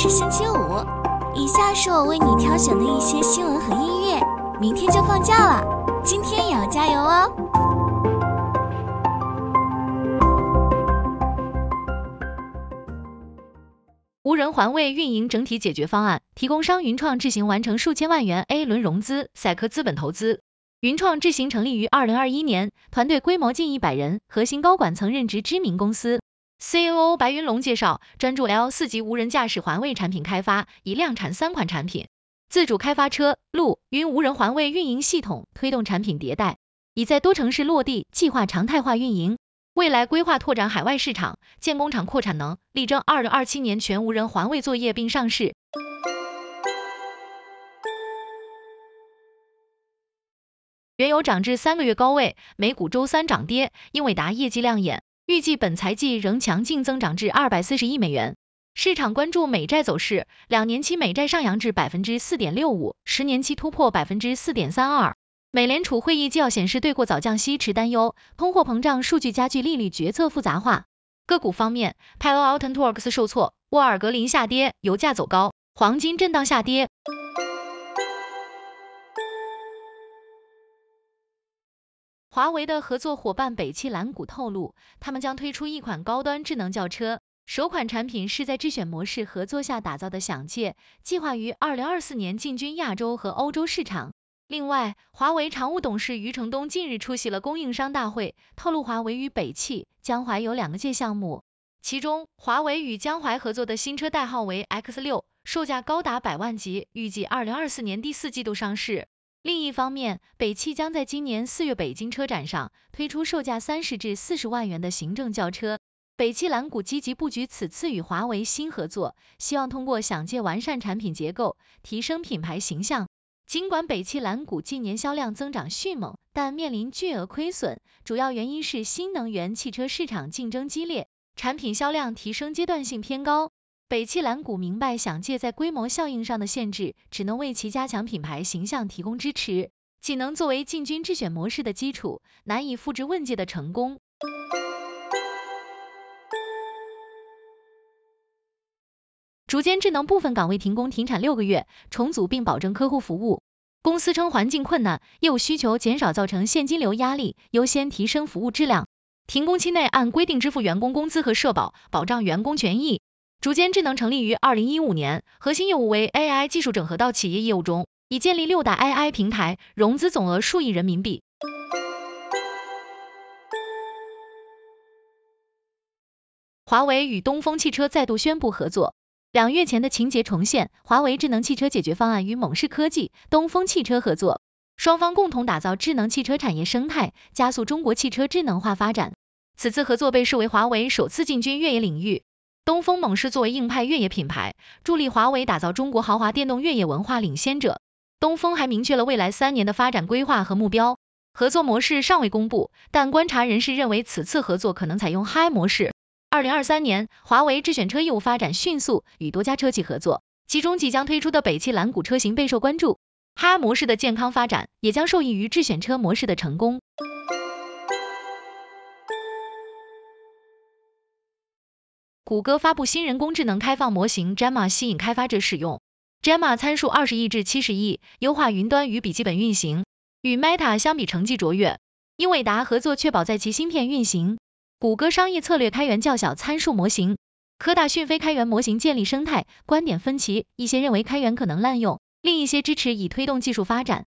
是星期五，以下是我为你挑选的一些新闻和音乐。明天就放假了，今天也要加油哦！无人环卫运营整体解决方案，提供商云创智行完成数千万元 A 轮融资，赛科资本投资。云创智行成立于二零二一年，团队规模近一百人，核心高管曾任职知名公司。COO 白云龙介绍，专注 L 四级无人驾驶环卫产品开发，已量产三款产品，自主开发车、路、云无人环卫运营系统，推动产品迭代，已在多城市落地，计划常态化运营。未来规划拓展海外市场，建工厂扩产能，力争二零二七年全无人环卫作业并上市。原油涨至三个月高位，美股周三涨跌。英伟达业绩亮眼，预计本财季仍强劲增长至二百四十亿美元。市场关注美债走势，两年期美债上扬至百分之四点六五，十年期突破百分之四点三二。美联储会议纪要显示，对过早降息持担忧，通货膨胀数据加剧利率决策复杂化。个股方面，Palo Alto Networks 受挫，沃尔格林下跌，油价走高，黄金震荡下跌。华为的合作伙伴北汽蓝谷透露，他们将推出一款高端智能轿车，首款产品是在智选模式合作下打造的享界，计划于二零二四年进军亚洲和欧洲市场。另外，华为常务董事余承东近日出席了供应商大会，透露华为与北汽、江淮有两个界项目，其中华为与江淮合作的新车代号为 X 六，售价高达百万级，预计二零二四年第四季度上市。另一方面，北汽将在今年四月北京车展上推出售价三十至四十万元的行政轿车。北汽蓝谷积极布局此次与华为新合作，希望通过想借完善产品结构，提升品牌形象。尽管北汽蓝谷近年销量增长迅猛，但面临巨额亏损，主要原因是新能源汽车市场竞争激烈，产品销量提升阶段性偏高。北汽蓝谷明白，想借在规模效应上的限制，只能为其加强品牌形象提供支持，仅能作为进军智选模式的基础，难以复制问界的成功。竹间智能部分岗位停工停产六个月，重组并保证客户服务。公司称环境困难，业务需求减少造成现金流压力，优先提升服务质量。停工期内按规定支付员工工资和社保，保障员工权益。竹间智能成立于二零一五年，核心业务为 AI 技术整合到企业业务中，已建立六大 AI 平台，融资总额数亿人民币。华为与东风汽车再度宣布合作，两月前的情节重现，华为智能汽车解决方案与猛士科技、东风汽车合作，双方共同打造智能汽车产业生态，加速中国汽车智能化发展。此次合作被视为华为首次进军越野领域。东风猛士作为硬派越野品牌，助力华为打造中国豪华电动越野文化领先者。东风还明确了未来三年的发展规划和目标，合作模式尚未公布，但观察人士认为此次合作可能采用 Hi 模式。二零二三年，华为智选车业务发展迅速，与多家车企合作，其中即将推出的北汽蓝谷车型备受关注。Hi 模式的健康发展，也将受益于智选车模式的成功。谷歌发布新人工智能开放模型 Gemma，吸引开发者使用。Gemma 参数二十亿至七十亿，优化云端与笔记本运行，与 Meta 相比成绩卓越。英伟达合作确保在其芯片运行。谷歌商业策略开源较小参数模型。科大讯飞开源模型建立生态，观点分歧，一些认为开源可能滥用，另一些支持以推动技术发展。